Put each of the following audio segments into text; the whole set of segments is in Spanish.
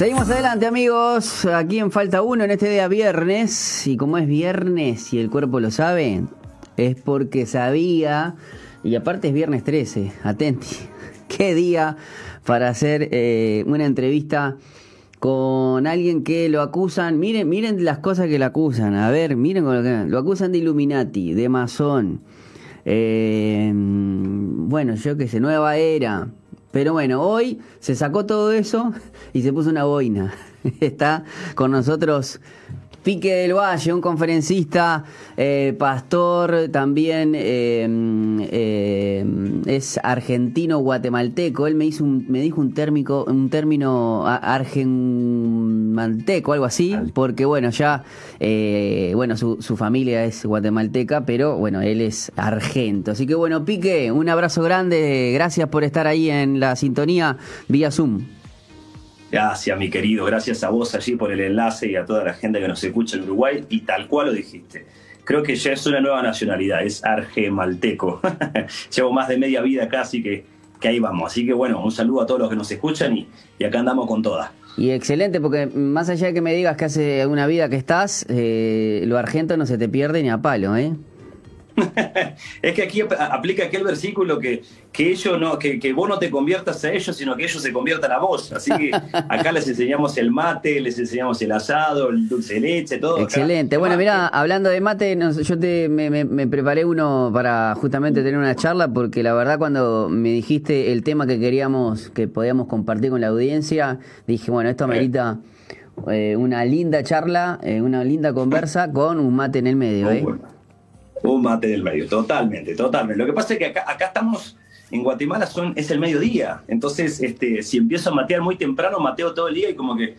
Seguimos adelante amigos, aquí en Falta Uno en este día viernes, y como es viernes y el cuerpo lo sabe, es porque sabía, y aparte es viernes 13, atenti, qué día para hacer eh, una entrevista con alguien que lo acusan, miren, miren las cosas que lo acusan, a ver, miren con lo que lo acusan de Illuminati, de masón, eh, bueno, yo qué sé, nueva era, pero bueno, hoy se sacó todo eso y se puso una boina. Está con nosotros Pique del Valle, un conferencista, eh, pastor, también eh, eh, es argentino guatemalteco. Él me hizo un, me dijo un térmico, un término argenmalteco, algo así, porque bueno, ya bueno, su, su familia es guatemalteca, pero bueno, él es argento. Así que bueno, Pique, un abrazo grande, gracias por estar ahí en la sintonía vía Zoom. Gracias, mi querido. Gracias a vos allí por el enlace y a toda la gente que nos escucha en Uruguay. Y tal cual lo dijiste. Creo que ya es una nueva nacionalidad, es argemalteco. Llevo más de media vida acá, así que, que, ahí vamos. Así que bueno, un saludo a todos los que nos escuchan y, y acá andamos con todas. Y excelente, porque más allá de que me digas que hace una vida que estás, eh, lo argento no se te pierde ni a palo, ¿eh? es que aquí aplica aquel versículo que, que, ellos no, que, que, vos no te conviertas a ellos, sino que ellos se conviertan a vos. Así que acá les enseñamos el mate, les enseñamos el asado, el dulce de leche, todo. Excelente. bueno, mira, hablando de mate, yo te, me, me, preparé uno para justamente tener una charla, porque la verdad cuando me dijiste el tema que queríamos, que podíamos compartir con la audiencia, dije, bueno, esto amerita... Eh, una linda charla, eh, una linda conversa con un mate en el medio. ¿eh? Un mate del medio, totalmente, totalmente. Lo que pasa es que acá, acá estamos, en Guatemala son, es el mediodía. Entonces, este, si empiezo a matear muy temprano, mateo todo el día y como que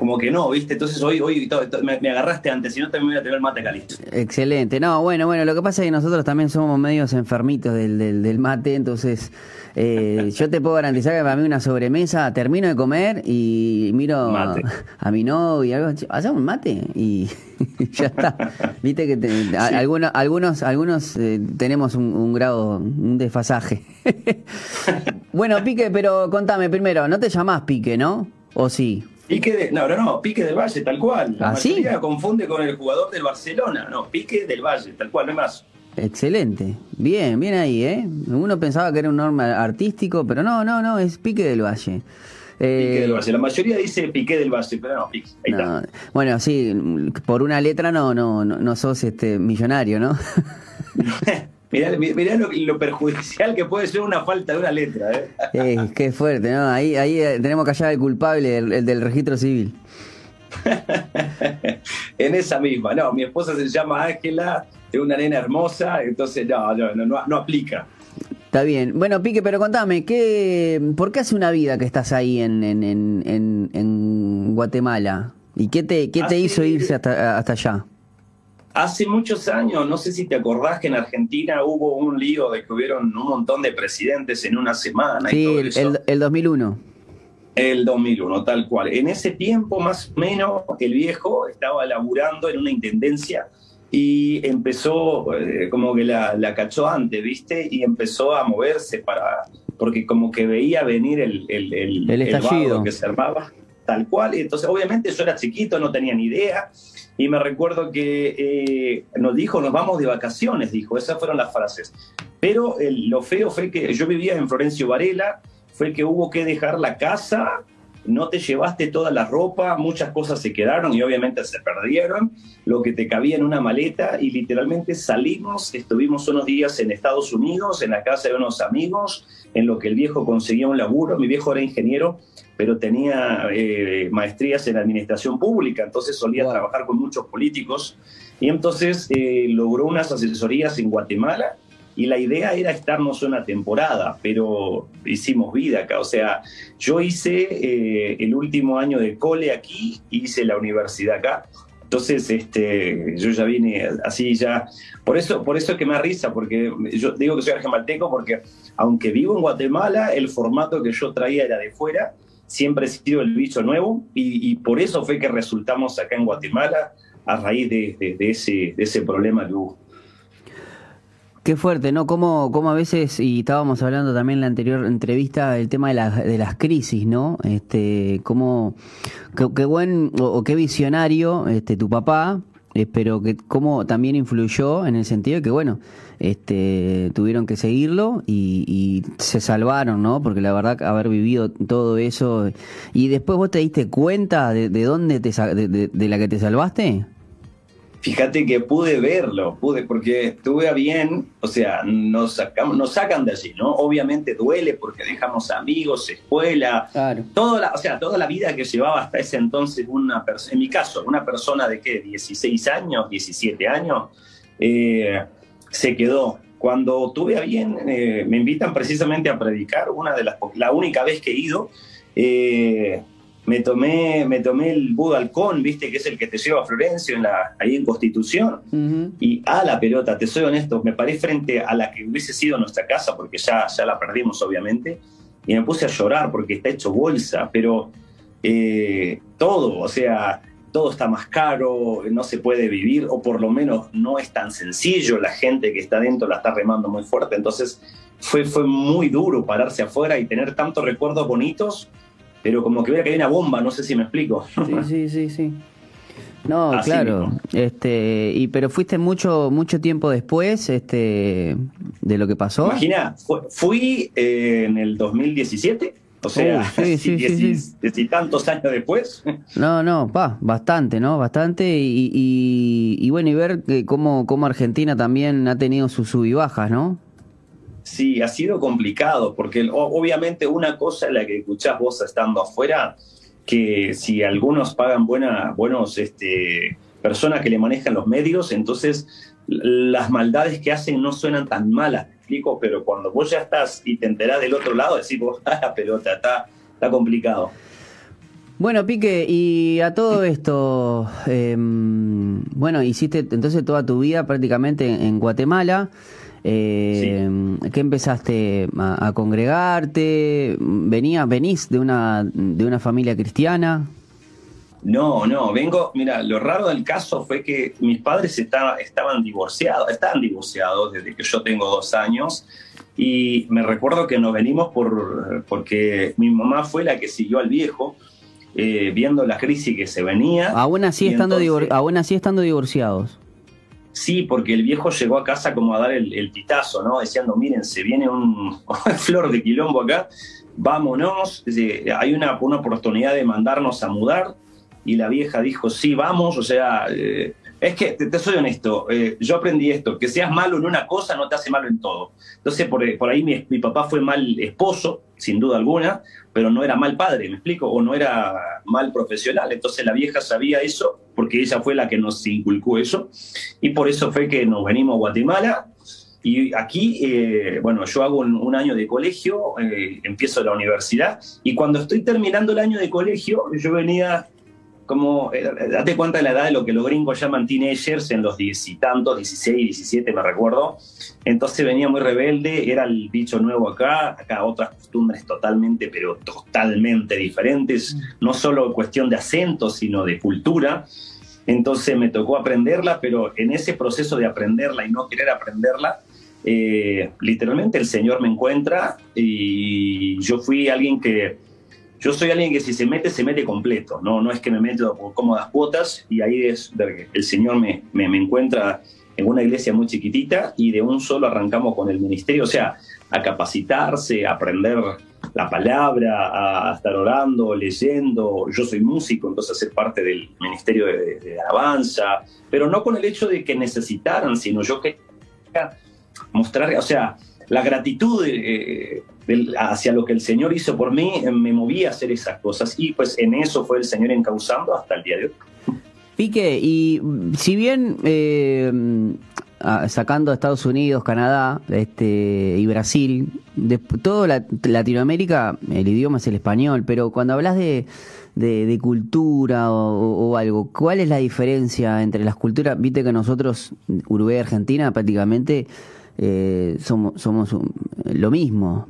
como que no, ¿viste? Entonces hoy, hoy me, agarraste antes, si no también voy a tener el mate calisto. Excelente. No, bueno, bueno, lo que pasa es que nosotros también somos medios enfermitos del, del, mate, entonces eh, yo te puedo garantizar que para mí una sobremesa, termino de comer y miro a, mi novia, algo, hacemos un mate y ya está. Viste que algunos, algunos, algunos eh, tenemos un, un grado, un desfasaje. bueno, Pique, pero contame primero, no te llamás Pique, ¿no? ¿O sí? Pique de, no, no, no, Pique del Valle, tal cual. La ¿Ah, mayoría confunde con el jugador del Barcelona. No, Pique del Valle, tal cual, no hay más. Excelente. Bien, bien ahí, ¿eh? Uno pensaba que era un norma artístico, pero no, no, no, es Pique del Valle. Del Valle. La mayoría dice Pique del Valle, pero no, Pique. Ahí está. Bueno, sí, por una letra no, no, no, no sos este millonario, ¿no? Mirá, lo, perjudicial que puede ser una falta de una letra. ¿eh? Eh, qué fuerte, ¿no? Ahí, ahí eh, tenemos que hallar al culpable, el, del registro civil. en esa misma, no, mi esposa se llama Ángela, es una nena hermosa, entonces no, no, no, no, aplica. Está bien. Bueno, Pique, pero contame, ¿qué, ¿por qué hace una vida que estás ahí en, en, en, en Guatemala? ¿Y qué te, qué te hizo irse hasta, hasta allá? Hace muchos años, no sé si te acordás que en Argentina hubo un lío de que hubieron un montón de presidentes en una semana. Sí, El, el 2001. El 2001, tal cual. En ese tiempo, más o menos, el viejo estaba laburando en una intendencia y empezó, eh, como que la, la, cachó antes, ¿viste? Y empezó a moverse para, porque como que veía venir el, el, el, el estallido que se armaba, tal cual. Y entonces, obviamente, yo era chiquito, no tenía ni idea y me recuerdo que eh, nos dijo, nos vamos de vacaciones, dijo, esas fueron las frases. Pero lo feo fue que yo vivía en Florencio Varela, fue que hubo que dejar la casa, no te llevaste toda la ropa, muchas cosas se quedaron y obviamente se perdieron, lo que te cabía en una maleta y literalmente salimos, estuvimos unos días en Estados Unidos, en la casa de unos amigos, en lo que el viejo conseguía un laburo, mi viejo era ingeniero pero tenía eh, maestrías en administración pública, entonces solía trabajar con muchos políticos y entonces eh, logró unas asesorías en Guatemala y la idea era estarnos una temporada, pero hicimos vida acá, o sea, yo hice eh, el último año de cole aquí, hice la universidad acá, entonces, este, yo ya vine así ya. Por eso, por eso es que me da risa, porque yo digo que soy argemalteco, porque aunque vivo en Guatemala, el formato que yo traía era de fuera siempre he sido el bicho nuevo y, por eso fue que resultamos acá en Guatemala a raíz de, ese, ese problema que hubo. Qué fuerte, ¿no? Como, como a veces, y estábamos hablando también en la anterior entrevista, el tema de, las de las crisis, ¿no? Este, cómo, qué, buen o, qué visionario este, tu papá, eh, pero que cómo también influyó en el sentido de que, bueno, este, tuvieron que seguirlo y, se salvaron, ¿no? Porque la verdad, haber vivido todo eso. ¿Y después vos te diste cuenta de, dónde te, de, de la que te salvaste? Fíjate que pude verlo, pude, porque estuve a bien, o sea, nos, sacamos, nos sacan de allí, ¿no? Obviamente duele porque dejamos amigos, escuela, toda la, o sea, toda la vida que llevaba hasta ese entonces una persona, en mi caso, una persona de qué, 16 años, 17 años, eh, se quedó. Cuando tuve a bien, eh, me invitan precisamente a predicar, una de las, la única vez que he ido, eh, me tomé, me tomé el Budalcón, viste, que es el que te lleva a Florencio en la, ahí en Constitución, y a la pelota, te soy honesto, me paré frente a la que hubiese sido nuestra casa, porque ya, ya la perdimos obviamente, y me puse a llorar porque está hecho bolsa, pero eh, todo, o sea, todo está más caro, no se puede vivir, o por lo menos no es tan sencillo, la gente que está dentro la está remando muy fuerte, entonces fue, fue muy duro pararse afuera y tener tantos recuerdos bonitos pero como que hubiera caído una bomba, no sé si me explico. Sí, sí, sí, sí. No, claro. Este, y pero fuiste mucho mucho tiempo después este de lo que pasó. Imagina, fui eh, en el 2017, o sea, sí, sí, tantos años después. No, no, va, bastante, ¿no? Bastante y, y, bueno, y ver que cómo, cómo Argentina también ha tenido sus sub y bajas, ¿no? Sí, ha sido complicado, porque obviamente una cosa es la que escuchás vos estando afuera, que si algunos pagan buena, buenos este, personas que le manejan los medios, entonces las maldades que hacen no suenan tan malas, explico, pero cuando vos ya estás y te enterás del otro lado, decís vos, ah, la pelota, está, está complicado. Bueno, Pique, y a todo esto, em, bueno, hiciste entonces toda tu vida prácticamente en Guatemala. Eh, ¿Qué empezaste a, congregarte? ¿Venía, ¿Venís de una, de una familia cristiana? No, no, vengo, mira, lo raro del caso fue que mis padres estaban divorciados, estaban divorciados desde que yo tengo dos años y me recuerdo que nos venimos por, porque mi mamá fue la que siguió al viejo, eh, viendo la crisis que se venía. Aún así, estando, aún así estando divorciados. Sí, porque el viejo llegó a casa como a dar el, pitazo, ¿no? Diciendo, miren, se viene un flor de quilombo acá, vámonos, hay una, una oportunidad de mandarnos a mudar. Y la vieja dijo, sí, vamos, o sea, eh, es que, te, soy honesto, eh, yo aprendí esto, que seas malo en una cosa no te hace malo en todo. Entonces, por, por ahí mi, papá fue mal esposo, sin duda alguna, pero no era mal padre, ¿me explico? O no era mal profesional. Entonces la vieja sabía eso, porque ella fue la que nos inculcó eso, y por eso fue que nos venimos a Guatemala. Y aquí, eh, bueno, yo hago un, año de colegio, eh, empiezo la universidad, y cuando estoy terminando el año de colegio, yo venía como, eh, date cuenta de la edad de lo que los gringos llaman teenagers, en los diez y tantos, 16, 17 me recuerdo. Entonces venía muy rebelde, era el bicho nuevo acá, acá otras costumbres totalmente, pero totalmente diferentes, mm. no solo cuestión de acento, sino de cultura. Entonces me tocó aprenderla, pero en ese proceso de aprenderla y no querer aprenderla, eh, literalmente el Señor me encuentra y yo fui alguien que yo soy alguien que si se mete, se mete completo, no, no es que me meto por cómodas cuotas y ahí es el Señor me, me, encuentra en una iglesia muy chiquitita y de un solo arrancamos con el ministerio, o sea, a capacitarse, a aprender la palabra, a estar orando, leyendo. Yo soy músico, entonces ser parte del ministerio de, alabanza, pero no con el hecho de que necesitaran, sino yo que mostrar, o sea, la gratitud eh, hacia lo que el Señor hizo por mí eh, me movía a hacer esas cosas y pues en eso fue el Señor encauzando hasta el día de hoy. Pique, y si bien eh, sacando a Estados Unidos, Canadá este, y Brasil, de toda Latinoamérica el idioma es el español, pero cuando hablas de, de, cultura o, algo, ¿cuál es la diferencia entre las culturas? Viste que nosotros, Uruguay y Argentina, prácticamente eh, somos, somos lo mismo,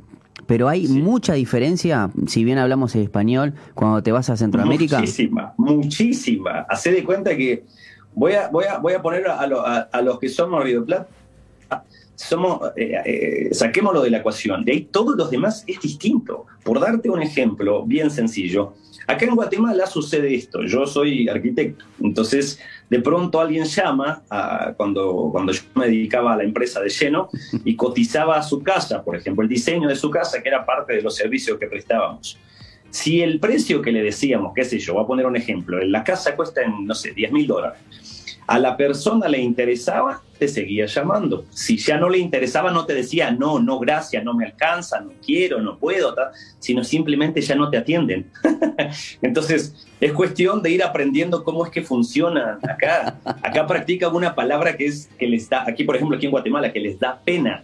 pero hay mucha diferencia, si bien hablamos español, cuando te vas a Centroamérica. Muchísima, muchísima. Hacé de cuenta que voy a, voy a, voy a poner a, a, los que somos Río Plata. Somos, eh, eh, saquémoslo de la ecuación, de ahí todos los demás es distinto. Por darte un ejemplo bien sencillo, acá en Guatemala sucede esto, yo soy arquitecto, entonces de pronto alguien llama cuando, cuando yo me dedicaba a la empresa de lleno y cotizaba a su casa, por ejemplo, el diseño de su casa, que era parte de los servicios que prestábamos. Si el precio que le decíamos, qué sé yo, voy a poner un ejemplo, la casa cuesta, en, no sé, 10 mil dólares a la persona le interesaba, te seguía llamando. Si ya no le interesaba, no te decía, no, no, gracias, no me alcanza, no quiero, no puedo, sino simplemente ya no te atienden. Entonces, es cuestión de ir aprendiendo cómo es que funciona acá. Acá practican una palabra que es que les da, aquí por ejemplo, aquí en Guatemala, que les da pena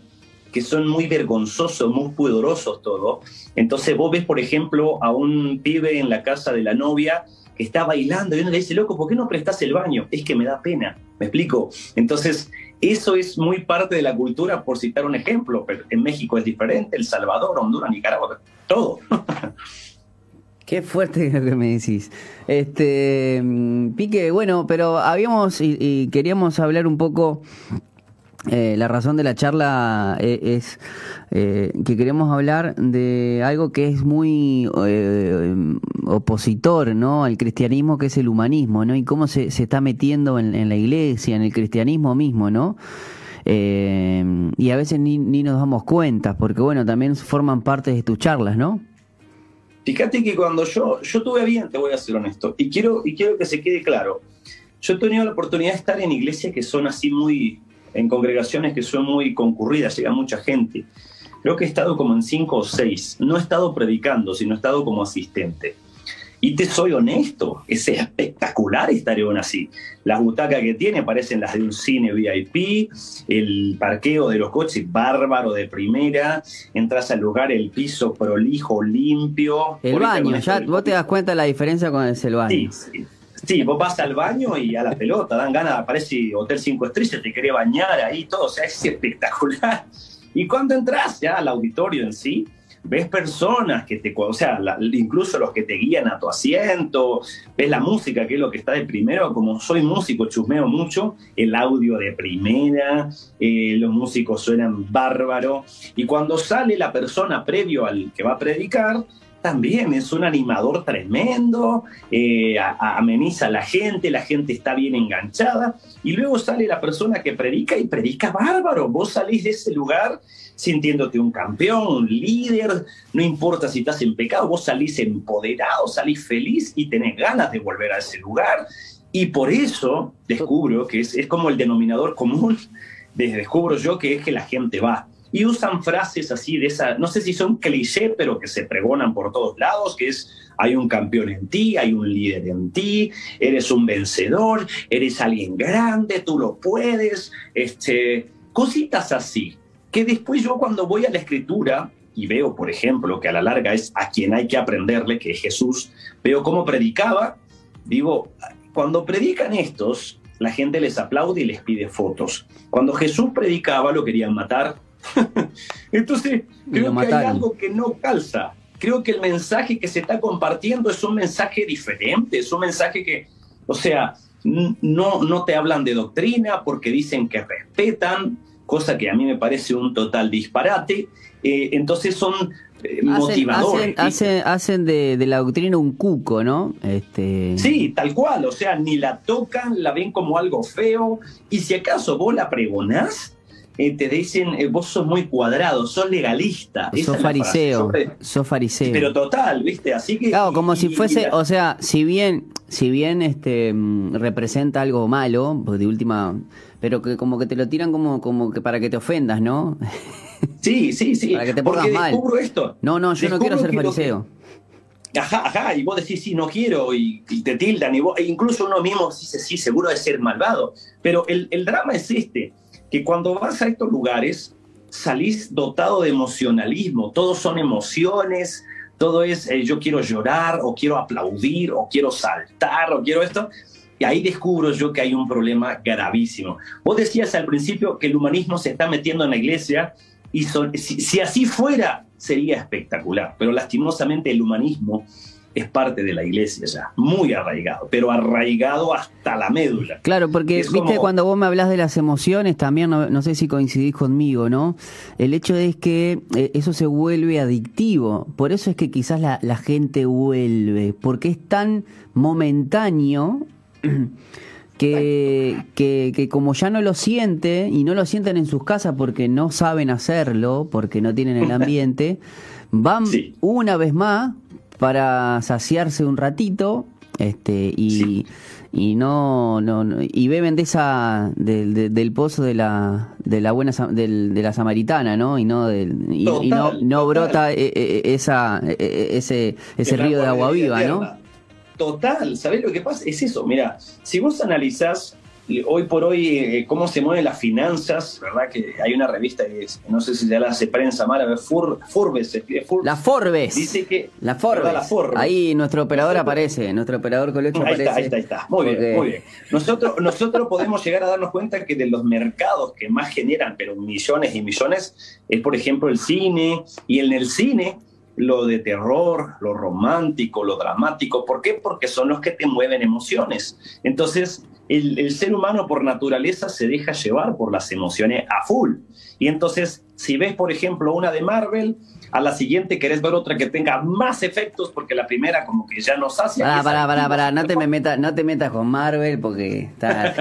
que son muy vergonzosos, muy pudorosos todos. Entonces vos ves, por ejemplo, a un pibe en la casa de la novia que está bailando y uno le dice, loco, ¿por qué no prestas el baño? Es que me da pena, ¿me explico? Entonces, eso es muy parte de la cultura, por citar un ejemplo, pero en México es diferente, El Salvador, Honduras, Nicaragua, todo. Qué fuerte lo que me decís. Este, mm, Pique, bueno, pero habíamos y queríamos hablar un poco eh, la razón de la charla eh, es eh, que queremos hablar de algo que es muy opositor ¿no? al cristianismo, que es el humanismo, ¿no? y cómo se, se está metiendo en, la iglesia, en el cristianismo mismo, ¿no? y a veces ni, ni nos damos cuenta, porque bueno, también forman parte de tus charlas, ¿no? Fíjate que cuando yo, yo tuve bien, te voy a ser honesto, y quiero, y quiero que se quede claro, yo he tenido la oportunidad de estar en iglesias que son así muy, en congregaciones que son muy concurridas, llega mucha gente. Creo que he estado como en cinco o seis. No he estado predicando, sino he estado como asistente. Y te soy honesto, es espectacular estar en así. Las butacas que tiene parecen las de un cine VIP, el parqueo de los coches bárbaro de primera, entras al lugar, el piso prolijo, limpio. El baño, ya vos te das cuenta de la diferencia con el baño. Sí, sí. Sí, vos vas al baño y a la pelota, dan ganas, aparece Hotel 5 Estrellas, te quería bañar ahí, todo, o sea, es espectacular. Y cuando entras ya al auditorio en sí, ves personas que te, o sea, incluso los que te guían a tu asiento, ves la música, que es lo que está de primero, como soy músico, chusmeo mucho, el audio de primera, eh, los músicos suenan bárbaro, y cuando sale la persona previo al que va a predicar, también es un animador tremendo, eh, ameniza a la gente, la gente está bien enganchada y luego sale la persona que predica y predica bárbaro. Vos salís de ese lugar sintiéndote un campeón, un líder, no importa si estás en pecado, vos salís empoderado, salís feliz y tenés ganas de volver a ese lugar. Y por eso descubro que es, es como el denominador común, descubro yo que es que la gente va y usan frases así de esa, no sé si son cliché, pero que se pregonan por todos lados, que es hay un campeón en ti, hay un líder en ti, eres un vencedor, eres alguien grande, tú lo puedes, este, cositas así, que después yo cuando voy a la escritura y veo, por ejemplo, que a la larga es a quien hay que aprenderle, que es Jesús, veo cómo predicaba, digo, cuando predican estos, la gente les aplaude y les pide fotos. Cuando Jesús predicaba lo querían matar, Entonces, creo que hay algo que no calza. Creo que el mensaje que se está compartiendo es un mensaje diferente, es un mensaje que, o sea, no, no te hablan de doctrina porque dicen que respetan, cosa que a mí me parece un total disparate. Eh, entonces son eh, motivadores. Hacen, de, la doctrina un cuco, ¿no? Este... Sí, tal cual, o sea, ni la tocan, la ven como algo feo, y si acaso vos la pregonás, eh, te dicen, eh, vos sos muy cuadrado, sos legalista. Sos fariseo, sos fariseo. Pero total, ¿viste? Así que... Claro, como si fuese, o sea, si bien, si bien este mm, representa algo malo, pues de última, pero que como que te lo tiran como, como que para que te ofendas, ¿no? Sí, sí, sí. para que te pongas mal. descubro esto. No, no, yo no quiero ser fariseo. Ajá, ajá, y vos decís, sí, no quiero, y, te tildan, y vos, e incluso uno mismo dice, sí, seguro de ser malvado. Pero el, el drama es este, que cuando vas a estos lugares salís dotado de emocionalismo, todos son emociones, todo es eh, yo quiero llorar o quiero aplaudir o quiero saltar o quiero esto. Y ahí descubro yo que hay un problema gravísimo. Vos decías al principio que el humanismo se está metiendo en la iglesia y si, así fuera sería espectacular, pero lastimosamente el humanismo es parte de la iglesia ya, muy arraigado, pero arraigado hasta la médula. Claro, porque viste cuando vos me hablas de las emociones, también no, sé si coincidís conmigo, ¿no? El hecho es que eh, eso se vuelve adictivo, por eso es que quizás la, la gente vuelve, porque es tan momentáneo. Que, que, que, como ya no lo siente y no lo sienten en sus casas porque no saben hacerlo, porque no tienen el ambiente, van una vez más para saciarse un ratito este y, y no, no, y beben de esa del pozo de la de la buena del, de la samaritana no y no del y, no, no brota eh, eh, esa eh, ese ese río de agua viva no Total, ¿sabés lo que pasa? Es eso, mira, si vos analizás hoy por hoy eh, cómo se mueven las finanzas, ¿verdad? Que hay una revista que no sé si ya la hace prensa mala, Forbes, se La Forbes. Dice que la Forbes. la Forbes. Ahí nuestro operador aparece, nuestro operador colegio ahí aparece. Está, ahí está, ahí está. Muy bien, muy bien. Nosotros, nosotros podemos llegar a darnos cuenta que de los mercados que más generan, pero millones y millones, es por ejemplo el cine, y en el cine lo de terror, lo romántico, lo dramático. ¿Por qué? Porque son los que te mueven emociones. Entonces, el, ser humano por naturaleza se deja llevar por las emociones a full. Y entonces, si ves, por ejemplo, una de Marvel, a la siguiente querés ver otra que tenga más efectos porque la primera como que ya nos hace. Pará, pará, pará, pará, no te, me metas, no te metas con Marvel porque está...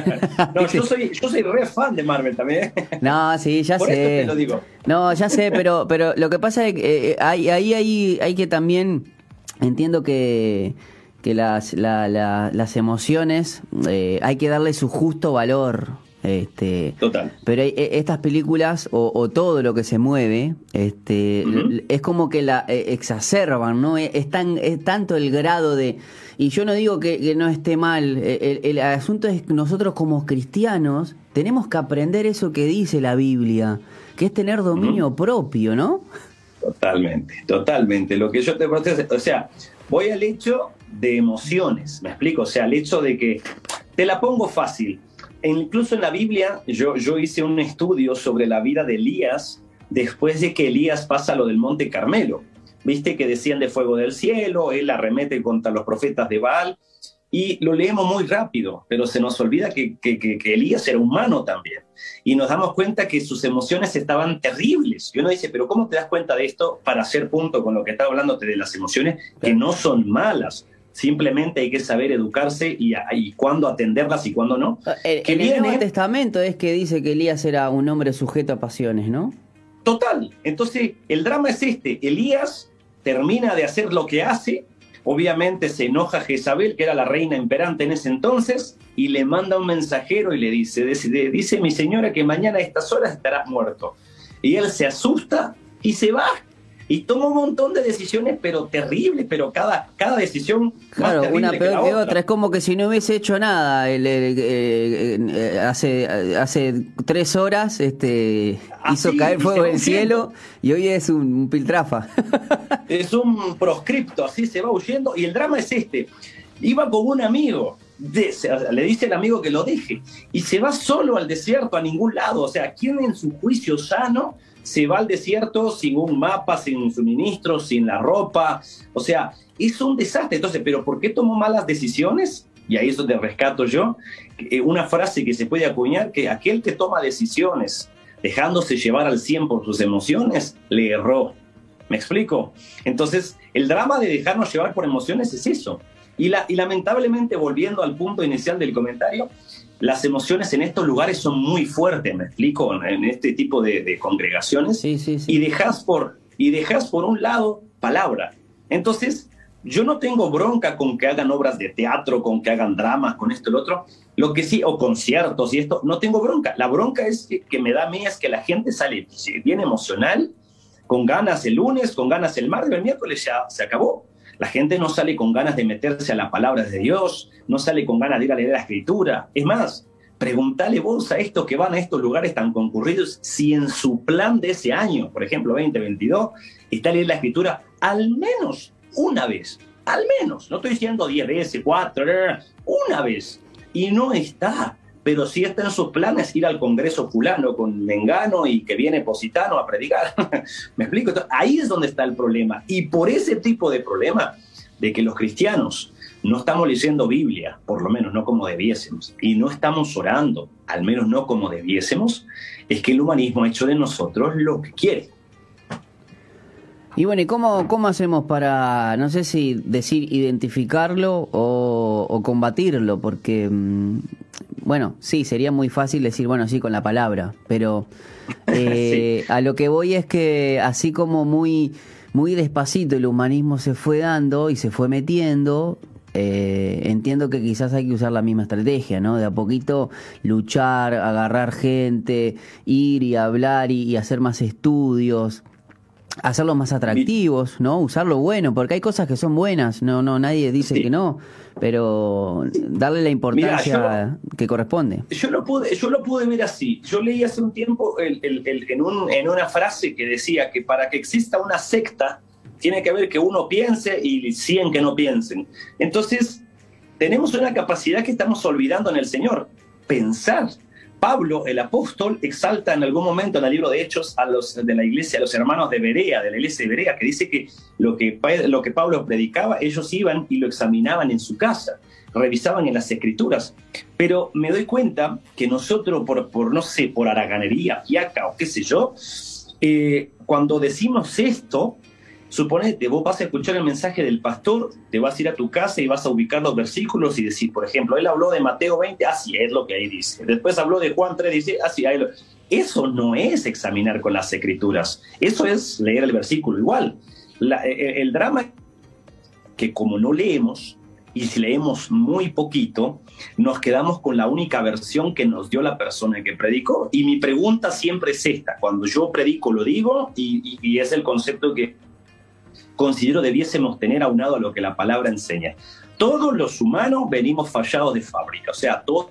no, yo soy, yo soy re fan de Marvel también. no, sí, ya Por sé. Eso te lo digo. No, ya sé, pero, pero lo que pasa es que eh, ahí, ahí, ahí hay que también, entiendo que que las, las emociones eh, hay que darle su justo valor. Este, Total. Pero estas películas o, todo lo que se mueve, este, es como que la eh, exacerban, ¿no? Es, tan, es tanto el grado de... Y yo no digo que, no esté mal, el, el, asunto es que nosotros como cristianos tenemos que aprender eso que dice la Biblia, que es tener dominio propio, ¿no? Totalmente, totalmente. Lo que yo te o sea, voy al hecho de emociones, ¿me explico? O sea, el hecho de que, te la pongo fácil, e incluso en la Biblia yo, yo hice un estudio sobre la vida de Elías después de que Elías pasa lo del Monte Carmelo. Viste que desciende fuego del cielo, él arremete contra los profetas de Baal, y lo leemos muy rápido, pero se nos olvida que, que, que, Elías era humano también. Y nos damos cuenta que sus emociones estaban terribles. Y uno dice, pero ¿cómo te das cuenta de esto para hacer punto con lo que estaba hablándote de las emociones que no son malas? Simplemente hay que saber educarse y, y cuándo atenderlas y cuándo no. El, que en el Nuevo Testamento es que dice que Elías era un hombre sujeto a pasiones, ¿no? Total. Entonces, el drama es este. Elías termina de hacer lo que hace, obviamente se enoja Jezabel, que era la reina imperante en ese entonces, y le manda un mensajero y le dice, dice mi señora que mañana a estas horas estarás muerto. Y él se asusta y se va y toma un montón de decisiones, pero terribles, pero cada, cada decisión. Claro, una peor que, otra. Es como que si no hubiese hecho nada eh, hace, hace tres horas este, hizo caer fuego del cielo y hoy es un, piltrafa. es un proscripto, así se va huyendo. Y el drama es este: iba con un amigo. le dice al amigo que lo deje y se va solo al desierto a ningún lado. O sea, ¿quién en su juicio sano se va al desierto sin un mapa, sin un suministro, sin la ropa. O sea, es un desastre. Entonces, ¿pero por qué tomó malas decisiones? Y ahí es donde rescato yo eh, una frase que se puede acuñar, que aquel que toma decisiones dejándose llevar al 100 por sus emociones, le erró. ¿Me explico? Entonces, el drama de dejarnos llevar por emociones es eso. Y, la, y lamentablemente, volviendo al punto inicial del comentario, las emociones en estos lugares son muy fuertes, me explico, en este tipo de, congregaciones, y dejas por y dejas por un lado palabra. Entonces, yo no tengo bronca con que hagan obras de teatro, con que hagan dramas, con esto y lo otro, lo que sí, o conciertos y esto, no tengo bronca. La bronca es que, me da a mí es que la gente sale bien emocional, con ganas el lunes, con ganas el martes, el miércoles ya se acabó. La gente no sale con ganas de meterse a la palabra de Dios, no sale con ganas de ir a leer la escritura. Es más, pregúntale vos a estos que van a estos lugares tan concurridos si en su plan de ese año, por ejemplo 2022, está leer la escritura al menos una vez. Al menos, no estoy diciendo 10 veces, 4, una vez. Y no está pero sí está en sus planes ir al Congreso fulano con Mengano y que viene Positano a predicar. ¿Me explico? ahí es donde está el problema. Y por ese tipo de problema, de que los cristianos no estamos leyendo Biblia, por lo menos no como debiésemos, y no estamos orando, al menos no como debiésemos, es que el humanismo ha hecho de nosotros lo que quiere. Y bueno, ¿y cómo, cómo hacemos para, no sé si decir identificarlo o, combatirlo? Porque, mm, bueno, sí, sería muy fácil decir, bueno, sí, con la palabra, pero eh, a lo que voy es que así como muy, muy despacito el humanismo se fue dando y se fue metiendo, eh, entiendo que quizás hay que usar la misma estrategia, ¿no? De a poquito luchar, agarrar gente, ir y hablar y hacer más estudios hacerlos más atractivos, ¿no? Usar lo bueno, porque hay cosas que son buenas, no, no, nadie dice que no, pero darle la importancia que corresponde. Yo lo pude, yo lo pude ver así. Yo leí hace un tiempo en, en una frase que decía que para que exista una secta tiene que haber que uno piense y 100 que no piensen. Entonces, tenemos una capacidad que estamos olvidando en el Señor, pensar. Pablo, el apóstol, exalta en algún momento en el libro de Hechos a los de la iglesia, a los hermanos de Berea, de la iglesia de Berea, que dice que lo que, lo que Pablo predicaba, ellos iban y lo examinaban en su casa, revisaban en las escrituras. Pero me doy cuenta que nosotros, por, por no sé, por haraganería, fiaca o qué sé yo, eh, cuando decimos esto, Suponete, vos vas a escuchar el mensaje del pastor, te vas a ir a tu casa y vas a ubicar los versículos y decir, por ejemplo, él habló de Mateo 20, así es lo que ahí dice. Después habló de Juan 3, dice, así es. Eso no es examinar con las escrituras, eso es leer el versículo igual. E, e, el, drama que como no leemos, y si leemos muy poquito, nos quedamos con la única versión que nos dio la persona que predicó. Y mi pregunta siempre es esta, cuando yo predico lo digo y es el concepto que considero debiésemos tener aunado a lo que la palabra enseña. Todos los humanos venimos fallados de fábrica, o sea, todos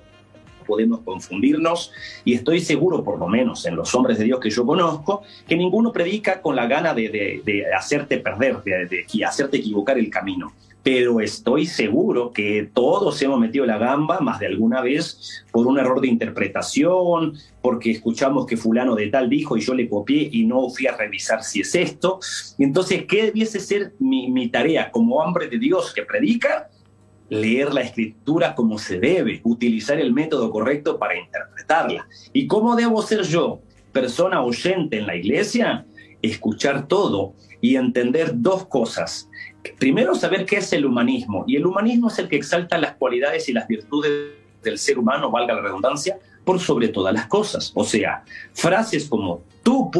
podemos confundirnos y estoy seguro, por lo menos en los hombres de Dios que yo conozco, que ninguno predica con la gana de, hacerte perder, de, de, hacerte equivocar el camino pero estoy seguro que todos hemos metido la gamba más de alguna vez por un error de interpretación, porque escuchamos que fulano de tal dijo y yo le copié y no fui a revisar si es esto. Entonces, ¿qué debiese ser mi, mi tarea como hombre de Dios que predica? Leer la escritura como se debe, utilizar el método correcto para interpretarla. ¿Y cómo debo ser yo, persona oyente en la iglesia? Escuchar todo y entender dos cosas primero saber qué es el humanismo. Y el humanismo es el que exalta las cualidades y las virtudes del ser humano, valga la redundancia, por sobre todas las cosas. O sea, frases como tú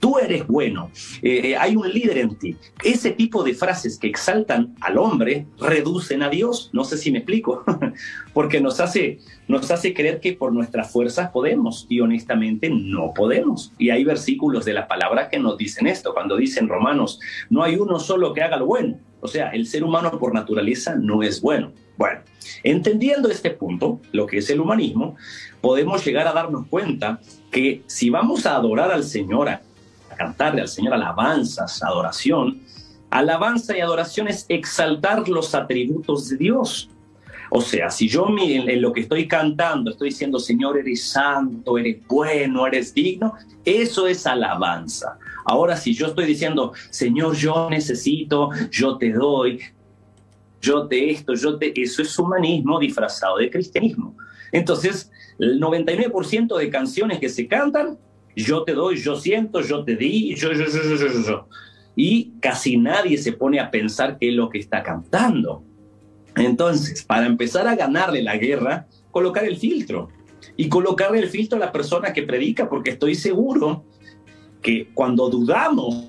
tú eres bueno, eh, eh, hay un líder en ti. Ese tipo de frases que exaltan al hombre reducen a Dios. No sé si me explico, porque nos hace, nos hace creer que por nuestras fuerzas podemos y honestamente no podemos. Y hay versículos de la palabra que nos dicen esto, cuando dicen Romanos, no hay uno solo que haga lo bueno. O sea, el ser humano por naturaleza no es bueno. Bueno, entendiendo este punto, lo que es el humanismo, podemos llegar a darnos cuenta que si vamos a adorar al Señor, a cantarle al Señor alabanzas, adoración, alabanza y adoración es exaltar los atributos de Dios. O sea, si yo en lo que estoy cantando estoy diciendo, Señor, eres santo, eres bueno, eres digno, eso es alabanza. Ahora, si yo estoy diciendo, Señor, yo necesito, yo te doy, yo te esto, yo te... Eso es humanismo disfrazado de cristianismo. Entonces, el 99% de canciones que se cantan, yo te doy, yo siento, yo te di, yo, yo, yo, yo, yo, yo. Y casi nadie se pone a pensar qué es lo que está cantando. Entonces, para empezar a ganarle la guerra, colocar el filtro. Y colocarle el filtro a la persona que predica, porque estoy seguro que cuando dudamos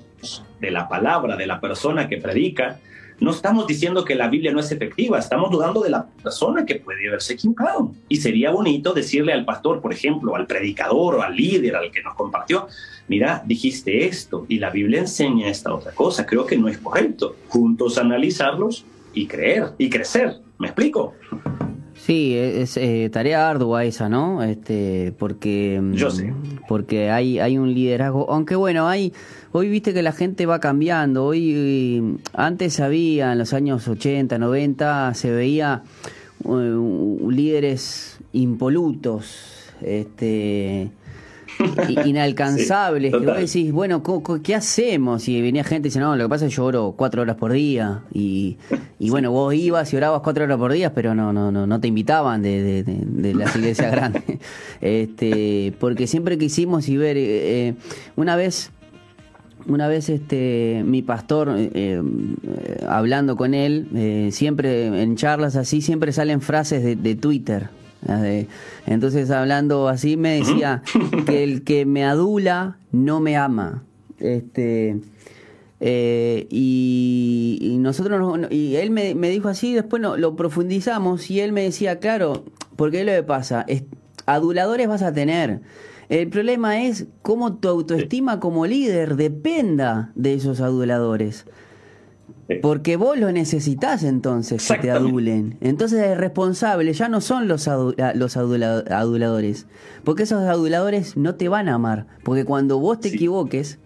de la palabra de la persona que predica, no estamos diciendo que la Biblia no es efectiva, estamos dudando de la persona que puede haberse equivocado. Y sería bonito decirle al pastor, por ejemplo, al predicador o al líder, al que nos compartió, mira, dijiste esto y la Biblia enseña esta otra cosa, creo que no es correcto. Juntos analizarlos y creer y crecer. ¿Me explico? Sí, es eh, tarea ardua esa, ¿no? Este, porque mm, yo sé, porque hay hay un liderazgo, aunque bueno, hay hoy viste que la gente va cambiando. Hoy antes había en los años 80, 90 se veía uh, líderes impolutos, este inalcanzables, que vos decís, bueno, ¿qué hacemos? Y venía gente y dice, no, lo que pasa es que yo oro cuatro horas por día. Y, y bueno, vos ibas y orabas cuatro horas por día, pero no, no, no, no te invitaban de, de, las iglesias grandes. este, porque siempre quisimos y ver, eh, una vez una vez este mi pastor eh, eh, hablando con él siempre en charlas así siempre salen frases de, de Twitter entonces, hablando así, me decía que el que me adula no me ama. Este. Eh, y, nosotros y él me, dijo así, después no, lo profundizamos y él me decía, claro, porque lo que pasa, es, aduladores vas a tener. El problema es cómo tu autoestima como líder dependa de esos aduladores. Porque vos lo necesitas entonces que te adulen. Entonces el responsable ya no son los, los aduladores. Porque esos aduladores no te van a amar. Porque cuando vos te equivoques,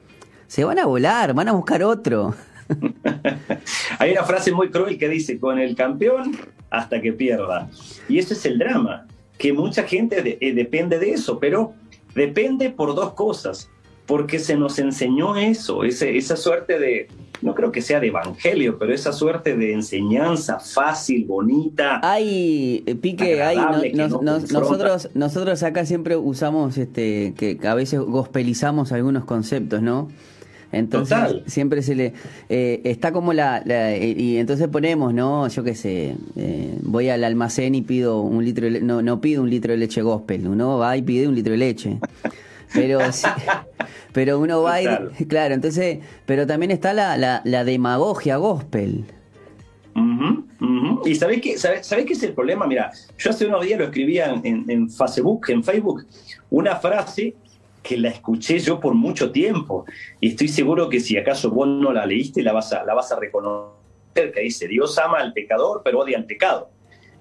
se van a volar, van a buscar otro. Hay una frase muy cruel que dice, con el campeón hasta que pierda. Y ese es el drama, que mucha gente eh, depende de eso, pero depende por dos cosas. Porque se nos enseñó eso, esa suerte de, no creo que sea de evangelio, pero esa suerte de enseñanza fácil, bonita. Hay, eh, Pique, hay, nosotros, nosotros acá siempre usamos, este, que a veces gospelizamos algunos conceptos, ¿no? Entonces siempre se le eh, está como la, y entonces ponemos, no, yo qué sé, eh, voy al almacén y pido un litro de, no no pido un litro de leche gospel, uno va y pide un litro de leche. Pero pero uno va ir, claro, entonces, pero también está la, la, demagogia gospel. Y ¿sabés qué, sabés, qué es el problema? Mira, yo hace unos días lo escribía en, en, Facebook, en Facebook, una frase que la escuché yo por mucho tiempo y estoy seguro que si acaso vos no la leíste la vas a, la vas a reconocer, que dice, Dios ama al pecador pero odia al pecado.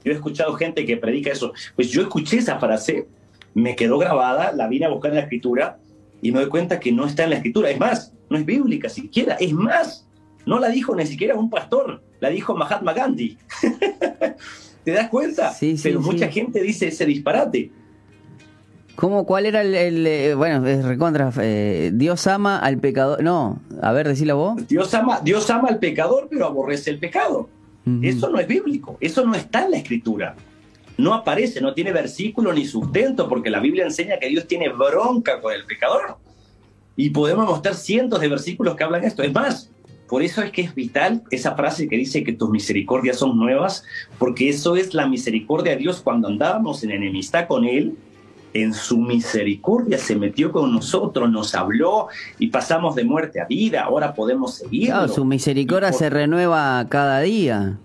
Yo he escuchado gente que predica eso. Pues yo escuché esa frase, me quedó grabada, la vine a buscar en la escritura y me doy cuenta que no está en la escritura. Es más, no es bíblica siquiera. Es más, no la dijo ni siquiera un pastor, la dijo Mahatma Gandhi. ¿Te das cuenta? Sí, Pero mucha gente dice ese disparate. ¿Cómo, ¿Cuál era el, eh, bueno, es recontra, eh, Dios ama al pecador, no, a ver, decílo vos. Dios ama, Dios ama al pecador, pero aborrece el pecado. Eso no es bíblico, eso no está en la escritura no aparece, no tiene versículo ni sustento, porque la Biblia enseña que Dios tiene bronca con el pecador. Y podemos mostrar cientos de versículos que hablan esto. Es más, por eso es que es vital esa frase que dice que tus misericordias son nuevas, porque eso es la misericordia de Dios cuando andábamos en enemistad con Él. En su misericordia se metió con nosotros, nos habló y pasamos de muerte a vida. Ahora podemos seguir. Claro, su misericordia se renueva cada día.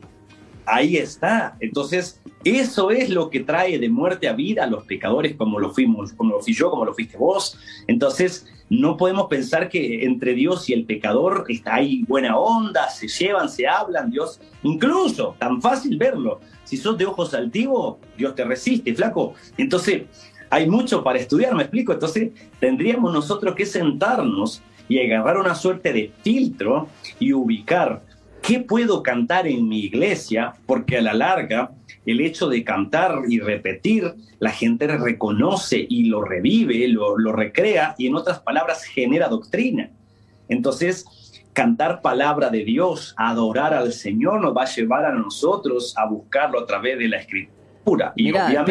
Ahí está. Entonces, eso es lo que trae de muerte a vida a los pecadores como lo fuimos, como lo fui yo, como lo fuiste vos. Entonces, no podemos pensar que entre Dios y el pecador está ahí buena onda, se llevan, se hablan, Dios, incluso, tan fácil verlo. Si sos de ojos altivos, Dios te resiste, flaco. Entonces, hay mucho para estudiar, me explico. Entonces, tendríamos nosotros que sentarnos y agarrar una suerte de filtro y ubicar qué puedo cantar en mi iglesia, porque a la larga el hecho de cantar y repetir, la gente reconoce y lo revive, lo, recrea y en otras palabras genera doctrina. Entonces, cantar palabra de Dios, adorar al Señor nos va a llevar a nosotros a buscarlo a través de la escritura Mira,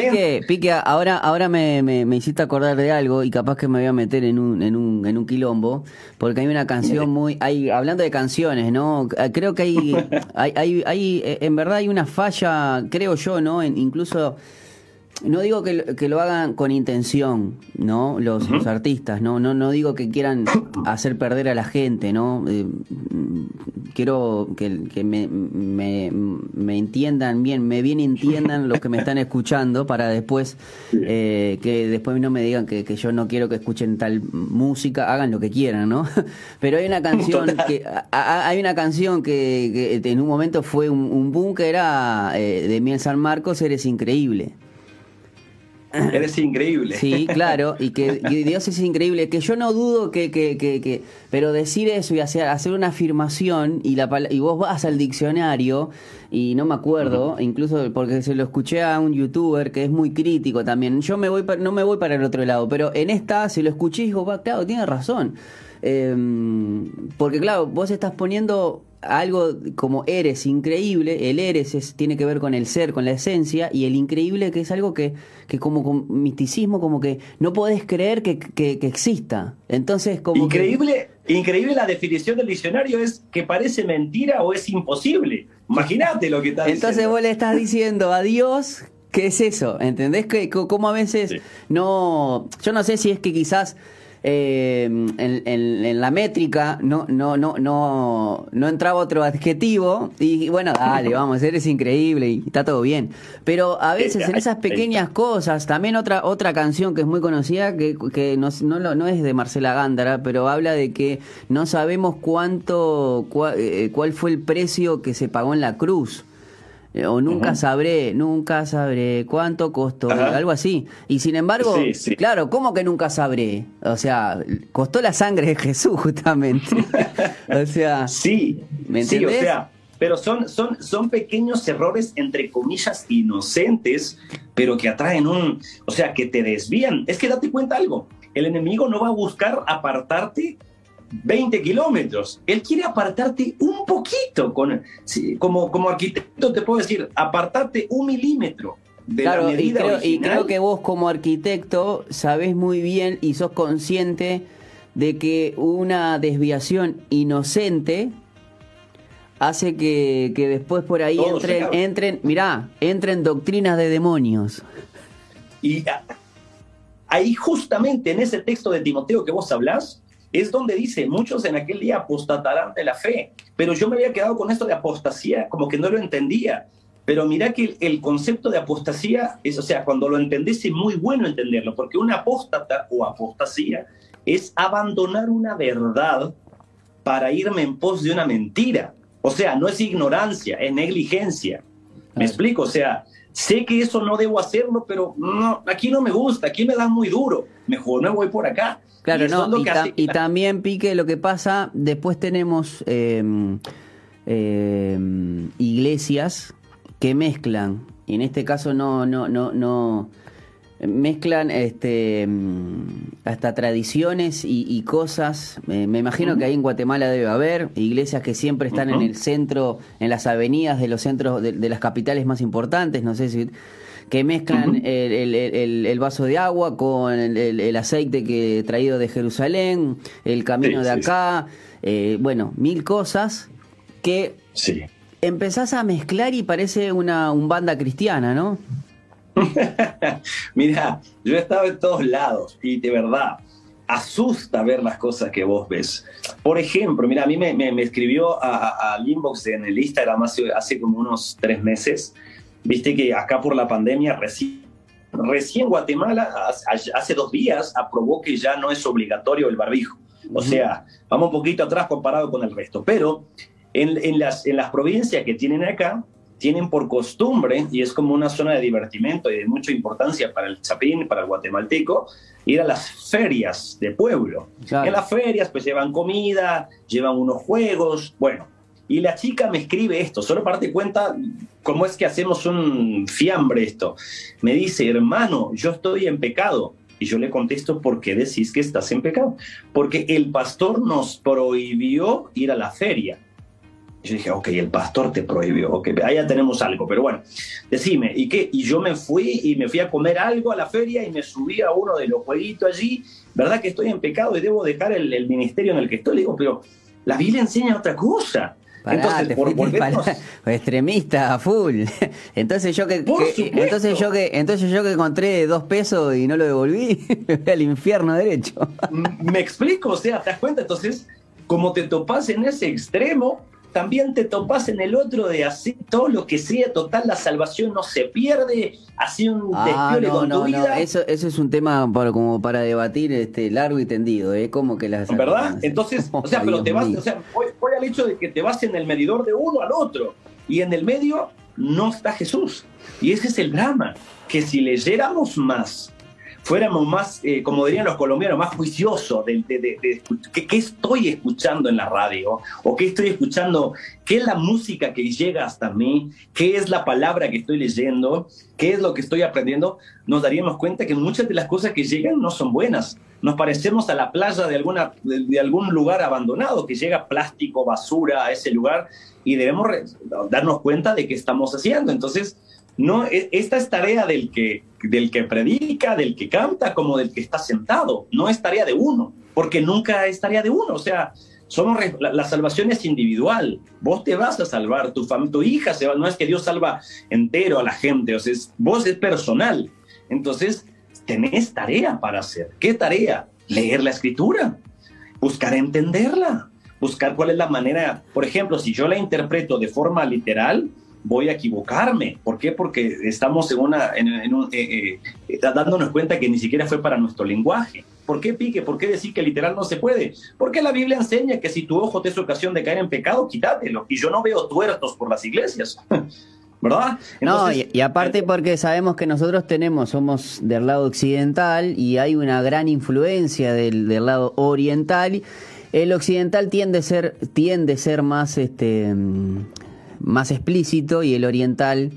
Pique, ahora, ahora me, me, hiciste acordar de algo y capaz que me voy a meter en un, en un, en un quilombo, porque hay una canción muy, hay, hablando de canciones, ¿no? Creo que hay, hay, hay, hay en verdad hay una falla, creo yo, ¿no? En, incluso no digo que, que, lo hagan con intención, ¿no? Los, los, artistas, ¿no? ¿no? No digo que quieran hacer perder a la gente, ¿no? Eh, quiero que, que me, me, me, entiendan bien, me bien entiendan los que me están escuchando para después, eh, que después no me digan que, que, yo no quiero que escuchen tal música, hagan lo que quieran, ¿no? Pero hay una canción que, hay una canción que, en un momento fue un, un boom que era eh, de Miel San Marcos, Eres Increíble. eres increíble. Sí, claro, y que, Dios es increíble, que yo no dudo que, que, que, que pero decir eso y hacer, hacer una afirmación y, la, y vos vas al diccionario y no me acuerdo, incluso porque se lo escuché a un youtuber que es muy crítico también, yo me voy no me voy para el otro lado, pero en esta, si lo escuché, digo, claro, tiene razón. Eh, porque claro, vos estás poniendo algo como eres increíble, el eres es, tiene que ver con el ser, con la esencia, y el increíble que es algo que, que como con misticismo, como que no podés creer que, que, exista. Entonces, como increíble, increíble la definición del diccionario es que parece mentira o es imposible. Imagínate lo que está Entonces vos le estás diciendo a Dios ¿Qué es eso? ¿Entendés? Que, como a veces no. Yo no sé si es que quizás eh, en, la métrica no, no, no, no, no entraba otro adjetivo y bueno, dale, vamos, eres increíble y está todo bien. Pero a veces en esas pequeñas cosas, también otra, otra canción que es muy conocida, que, que no, no, no es de Marcela Gándara, pero habla de que no sabemos cuánto, eh, cuál fue el precio que se pagó en la cruz. Eh, o nunca sabré, nunca sabré cuánto costó, algo así. Y sin embargo, claro, ¿cómo que nunca sabré? O sea, costó la sangre de Jesús justamente. o sea, sí, ¿me sí, o sea, pero son, son, son pequeños errores, entre comillas, inocentes, pero que atraen un, o sea, que te desvían. Es que date cuenta algo, el enemigo no va a buscar apartarte 20 kilómetros. Él quiere apartarte un poquito. Con, como, como arquitecto te puedo decir, apartarte un milímetro. De la medida y, creo, y creo que vos como arquitecto sabés muy bien y sos consciente de que una desviación inocente hace que, que después por ahí entren, entren, mirá, entren doctrinas de demonios. Y ahí justamente en ese texto de Timoteo que vos hablás, es donde dice, muchos en aquel día apostatarán de la fe, pero yo me había quedado con esto de apostasía, como que no lo entendía. Pero mira que el, concepto de apostasía es, o sea, cuando lo entendés es muy bueno entenderlo, porque una apóstata o apostasía es abandonar una verdad para irme en pos de una mentira. O sea, no es ignorancia, es negligencia. ¿Me explico? O sea, sé que eso no debo hacerlo, pero no, aquí no me gusta, aquí me da muy duro, mejor me voy por acá. Claro, no, y, también Pique, lo que pasa, después tenemos em, em, iglesias que mezclan, y en este caso no, no, no, no mezclan este em, hasta tradiciones y, cosas. me imagino que ahí en Guatemala debe haber iglesias que siempre están en el centro, en las avenidas de los centros de las capitales más importantes. No sé si que mezclan el, vaso de agua con el, aceite que traído de Jerusalén, el camino de acá, eh, bueno, mil cosas que empezás a mezclar y parece una un banda cristiana, ¿no? Mira, yo he estado en todos lados y de verdad asusta ver las cosas que vos ves. Por ejemplo, mira, a mí me, me, escribió al inbox en el Instagram hace, hace como unos tres meses Viste que acá por la pandemia recién, recién Guatemala hace dos días aprobó que ya no es obligatorio el barbijo. O sea, vamos un poquito atrás comparado con el resto. Pero en, en, las, en las provincias que tienen acá, tienen por costumbre, y es como una zona de divertimento y de mucha importancia para el chapín, para el guatemalteco, ir a las ferias de pueblo. En las ferias pues llevan comida, llevan unos juegos, bueno, y la chica me escribe esto, solo para darte cuenta cómo es que hacemos un fiambre esto. Me dice, hermano, yo estoy en pecado. Y yo le contesto, ¿por qué decís que estás en pecado? Porque el pastor nos prohibió ir a la feria. Yo dije, ok, el pastor te prohibió, ok, allá tenemos algo, pero bueno, decime, ¿y qué? Y yo me fui y me fui a comer algo a la feria y me subí a uno de los jueguitos allí, ¿verdad que estoy en pecado y debo dejar el, el ministerio en el que estoy? Le digo, pero la Biblia enseña otra cosa. Entonces, por extremista full. Entonces yo que, entonces yo que entonces yo que encontré dos pesos y no lo devolví, me voy al infierno derecho. Me explico, o sea, ¿te das cuenta? Entonces, como te topas en ese extremo, también te topas en el otro de hacer todo lo que sea, total, la salvación no se pierde, así un ah, con tu vida. Eso, eso es un tema para, como para debatir este, largo y tendido, ¿eh? Como que las. ¿Verdad? Entonces, o sea, pero te vas, o sea, voy, al hecho de que te vas en el medidor de uno al otro, y en el medio no está Jesús. Y ese es el drama, que si leyéramos más, fuéramos más, eh, como dirían los colombianos, más juiciosos de, de, qué estoy escuchando en la radio o qué estoy escuchando, qué es la música que llega hasta mí, qué es la palabra que estoy leyendo, qué es lo que estoy aprendiendo, nos daríamos cuenta que muchas de las cosas que llegan no son buenas. Nos parecemos a la playa de, alguna, de algún lugar abandonado, que llega plástico, basura a ese lugar y debemos darnos cuenta de qué estamos haciendo. Entonces, no, e, esta es tarea del que, del que predica, del que canta, como del que está sentado. No es tarea de uno, porque nunca es tarea de uno. O sea, somos, la, salvación es individual. Vos te vas a salvar, tu, familia, tu hija se va. No es que Dios salva entero a la gente, o sea, vos es personal. Entonces, tenés tarea para hacer. ¿Qué tarea? Leer la escritura, buscar entenderla, buscar cuál es la manera. Por ejemplo, si yo la interpreto de forma literal, voy a equivocarme. ¿Por qué? Porque estamos en una, en, un, eh, eh, dándonos cuenta que ni siquiera fue para nuestro lenguaje. ¿Por qué pique? ¿Por qué decir que literal no se puede? Porque la Biblia enseña que si tu ojo te es ocasión de caer en pecado, quítatelo. Y yo no veo tuertos por las iglesias. ¿Verdad? no, y, aparte porque sabemos que nosotros tenemos, somos del lado occidental y hay una gran influencia del, del lado oriental. El occidental tiende a ser, tiende a ser más este más explícito y el oriental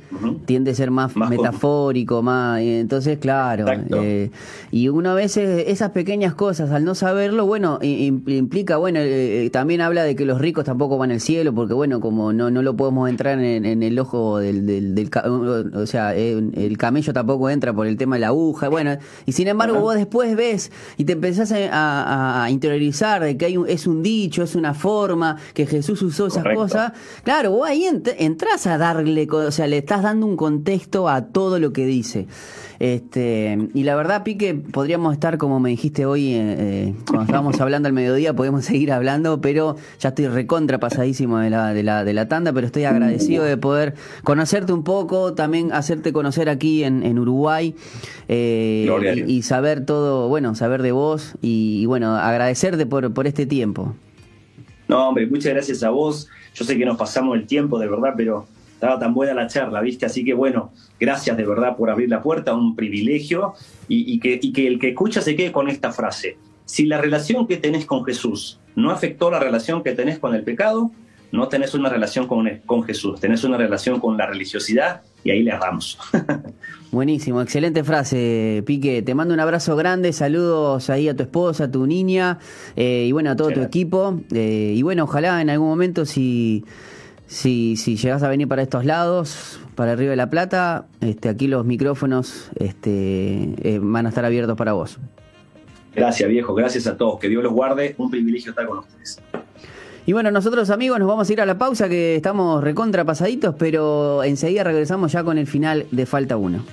tiende a ser más, metafórico, más entonces claro, eh, y una vez esas pequeñas cosas al no saberlo, bueno, implica, bueno, eh, eh, también habla de que los ricos tampoco van al cielo porque bueno, como no no lo podemos entrar en, el ojo del, del, o sea, el camello tampoco entra por el tema de la aguja, bueno, y sin embargo vos después ves y te empezás a, interiorizar de que hay es un dicho, es una forma que Jesús usó esas cosas, claro, vos ahí entras a darle, o sea, le estás dando un contexto a todo lo que dice. Este, y la verdad, Pique, podríamos estar, como me dijiste hoy, eh, eh, cuando estábamos hablando al mediodía, podemos seguir hablando, pero ya estoy recontra pasadísimo de la, de la, de la tanda, pero estoy agradecido de poder conocerte un poco, también hacerte conocer aquí en, en Uruguay eh, y, saber todo, bueno, saber de vos y, y bueno, agradecerte por, por este tiempo. No, hombre, muchas gracias a vos. Yo sé que nos pasamos el tiempo, de verdad, pero estaba tan buena la charla, ¿viste? Así que bueno, gracias de verdad por abrir la puerta, un privilegio, y, que, que el que escucha se quede con esta frase. Si la relación que tenés con Jesús no afectó la relación que tenés con el pecado, no tenés una relación con, con Jesús, tenés una relación con la religiosidad y ahí le erramos. Buenísimo, excelente frase, Pique. Te mando un abrazo grande, saludos ahí a tu esposa, a tu niña eh, y bueno, a todo tu equipo. Eh, y bueno, ojalá en algún momento si, si, si llegas a venir para estos lados, para el Río de la Plata, este, aquí los micrófonos este, eh, van a estar abiertos para vos. Gracias, viejo, gracias a todos. Que Dios los guarde. Un privilegio estar con ustedes. Y bueno, nosotros amigos nos vamos a ir a la pausa que estamos recontra pasaditos, pero enseguida regresamos ya con el final de Falta 1.